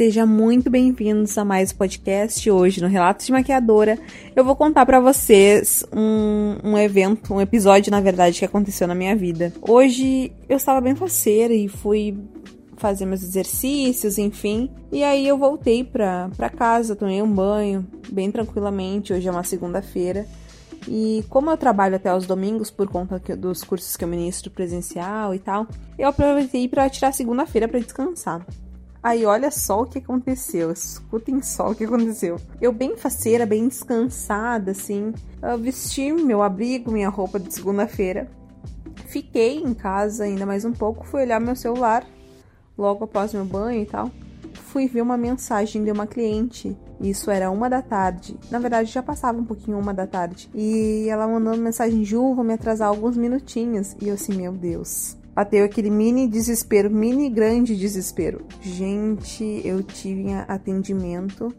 Seja muito bem-vindos a mais um podcast. Hoje, no Relatos de Maquiadora, eu vou contar para vocês um, um, evento, um episódio, na verdade, que aconteceu na minha vida. Hoje eu estava bem faceira e fui fazer meus exercícios, enfim. E aí eu voltei pra, pra casa, tomei um banho, bem tranquilamente. Hoje é uma segunda-feira. E como eu trabalho até os domingos por conta dos cursos que eu ministro presencial e tal, eu aproveitei para tirar segunda-feira para descansar. Aí olha só o que aconteceu, escutem só o que aconteceu. Eu bem faceira, bem descansada, assim, vesti meu abrigo, minha roupa de segunda-feira. Fiquei em casa ainda mais um pouco, fui olhar meu celular logo após meu banho e tal. Fui ver uma mensagem de uma cliente. Isso era uma da tarde. Na verdade, já passava um pouquinho uma da tarde. E ela mandando mensagem: Ju, vou me atrasar alguns minutinhos. E eu assim, meu Deus Bateu aquele mini desespero, mini grande desespero. Gente, eu tive atendimento,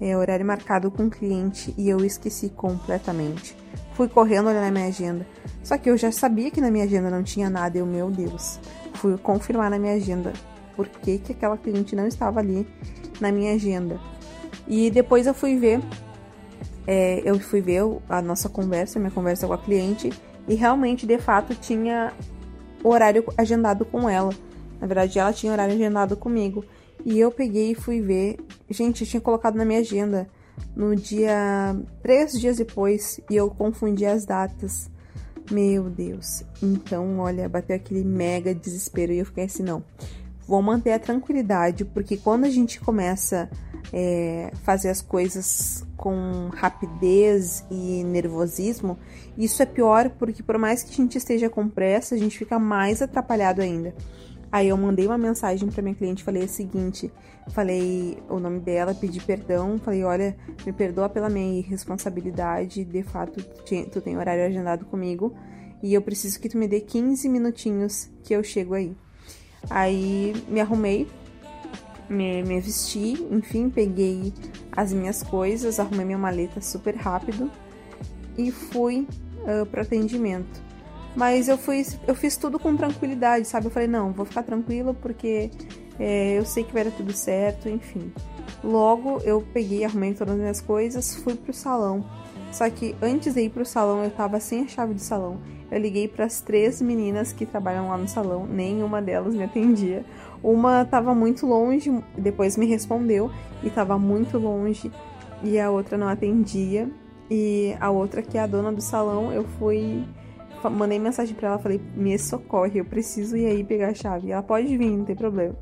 é, horário marcado com o cliente e eu esqueci completamente. Fui correndo olhar na minha agenda. Só que eu já sabia que na minha agenda não tinha nada. Eu, meu Deus, fui confirmar na minha agenda por que, que aquela cliente não estava ali na minha agenda. E depois eu fui ver, é, eu fui ver a nossa conversa, minha conversa com a cliente, e realmente, de fato, tinha o horário agendado com ela. Na verdade, ela tinha horário agendado comigo. E eu peguei e fui ver. Gente, eu tinha colocado na minha agenda no dia. três dias depois e eu confundi as datas. Meu Deus. Então, olha, bateu aquele mega desespero e eu fiquei assim: não. Vou manter a tranquilidade, porque quando a gente começa é, fazer as coisas com rapidez e nervosismo, isso é pior porque por mais que a gente esteja com pressa, a gente fica mais atrapalhado ainda. Aí eu mandei uma mensagem para minha cliente, falei o seguinte, falei o nome dela, pedi perdão, falei, olha, me perdoa pela minha irresponsabilidade, de fato, tu tem horário agendado comigo e eu preciso que tu me dê 15 minutinhos que eu chego aí. Aí me arrumei, me, me vesti, enfim, peguei as minhas coisas, arrumei minha maleta super rápido e fui uh, pro atendimento. Mas eu fui, eu fiz tudo com tranquilidade, sabe? Eu falei, não, vou ficar tranquila porque é, eu sei que vai dar tudo certo, enfim. Logo eu peguei, arrumei todas as minhas coisas, fui pro salão. Só que antes de ir pro salão, eu tava sem a chave do salão. Eu liguei para as três meninas que trabalham lá no salão, nenhuma delas me atendia. Uma estava muito longe, depois me respondeu e estava muito longe, e a outra não atendia. E a outra, que é a dona do salão, eu fui. Mandei mensagem para ela, falei: me socorre, eu preciso ir aí pegar a chave. Ela pode vir, não tem problema.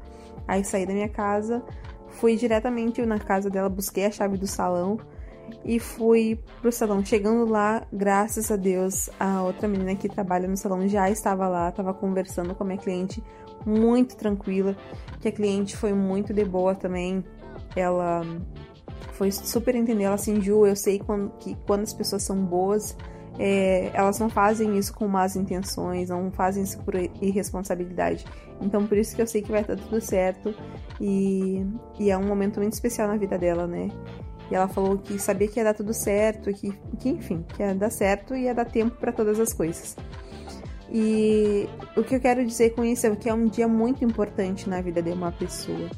Aí saí da minha casa, fui diretamente na casa dela, busquei a chave do salão e fui pro salão. Chegando lá, graças a Deus, a outra menina que trabalha no salão já estava lá, estava conversando com a minha cliente, muito tranquila, que a cliente foi muito de boa também. Ela foi super entender, ela assim, Ju, eu sei quando, que quando as pessoas são boas, é, elas não fazem isso com más intenções, não fazem isso por irresponsabilidade. Então, por isso que eu sei que vai estar tudo certo e, e é um momento muito especial na vida dela, né? E ela falou que sabia que ia dar tudo certo, que, que enfim, que ia dar certo e ia dar tempo para todas as coisas. E o que eu quero dizer com isso é que é um dia muito importante na vida de uma pessoa.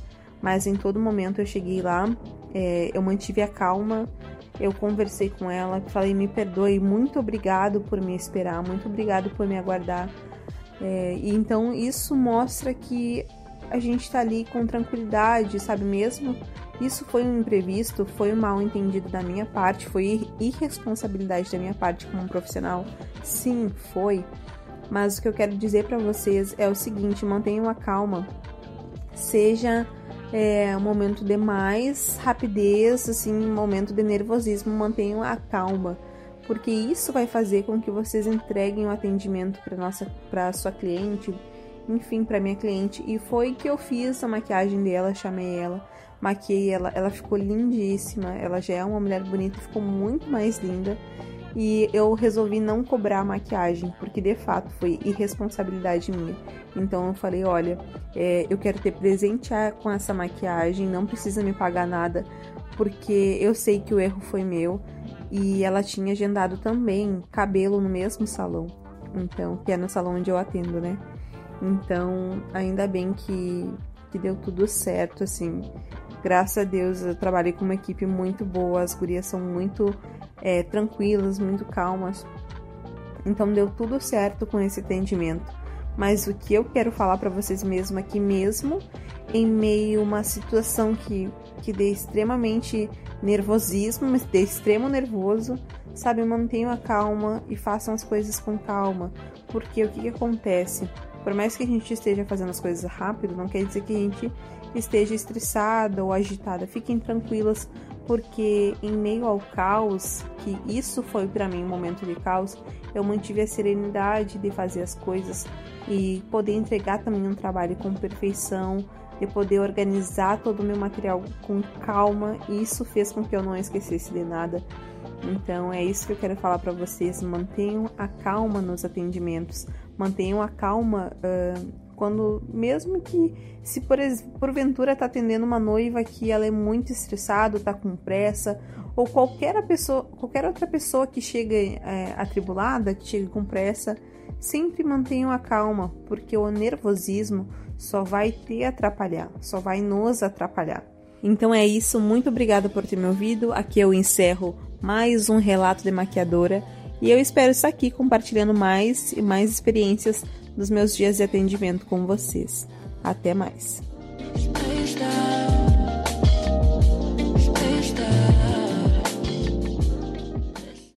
Mas em todo momento eu cheguei lá, é, eu mantive a calma, eu conversei com ela, falei: me perdoe, muito obrigado por me esperar, muito obrigado por me aguardar. É, e então isso mostra que a gente está ali com tranquilidade, sabe mesmo? Isso foi um imprevisto, foi um mal entendido da minha parte, foi irresponsabilidade da minha parte como profissional. Sim, foi. Mas o que eu quero dizer para vocês é o seguinte: mantenham a calma. Seja é, um momento de mais rapidez, assim, um momento de nervosismo, mantenham a calma, porque isso vai fazer com que vocês entreguem o atendimento para nossa, para sua cliente, enfim, para minha cliente. E foi que eu fiz a maquiagem dela, chamei ela, maquiei ela, ela ficou lindíssima. Ela já é uma mulher bonita, ficou muito mais linda e eu resolvi não cobrar a maquiagem, porque de fato foi irresponsabilidade minha. Então eu falei: olha, é, eu quero ter presente com essa maquiagem, não precisa me pagar nada, porque eu sei que o erro foi meu. E ela tinha agendado também cabelo no mesmo salão, então, que é no salão onde eu atendo, né? Então, ainda bem que, que deu tudo certo, assim. Graças a Deus eu trabalhei com uma equipe muito boa, as gurias são muito é, tranquilas, muito calmas. Então deu tudo certo com esse atendimento. Mas o que eu quero falar para vocês mesmo aqui mesmo, em meio a uma situação que, que dê extremamente nervosismo, mas dê extremo nervoso, sabe, mantenham a calma e façam as coisas com calma. Porque o que, que acontece? Por mais que a gente esteja fazendo as coisas rápido, não quer dizer que a gente esteja estressada ou agitada. Fiquem tranquilas, porque em meio ao caos, que isso foi para mim um momento de caos, eu mantive a serenidade de fazer as coisas e poder entregar também um trabalho com perfeição, de poder organizar todo o meu material com calma, e isso fez com que eu não esquecesse de nada. Então é isso que eu quero falar para vocês. Mantenham a calma nos atendimentos, mantenham a calma uh, quando, mesmo que se por, porventura tá atendendo uma noiva que ela é muito estressada, tá com pressa, ou qualquer pessoa, qualquer outra pessoa que chega é, atribulada, que chega com pressa, sempre mantenham a calma, porque o nervosismo só vai te atrapalhar, só vai nos atrapalhar. Então é isso, muito obrigada por ter me ouvido. Aqui eu encerro mais um relato de maquiadora e eu espero estar aqui compartilhando mais e mais experiências dos meus dias de atendimento com vocês. Até mais!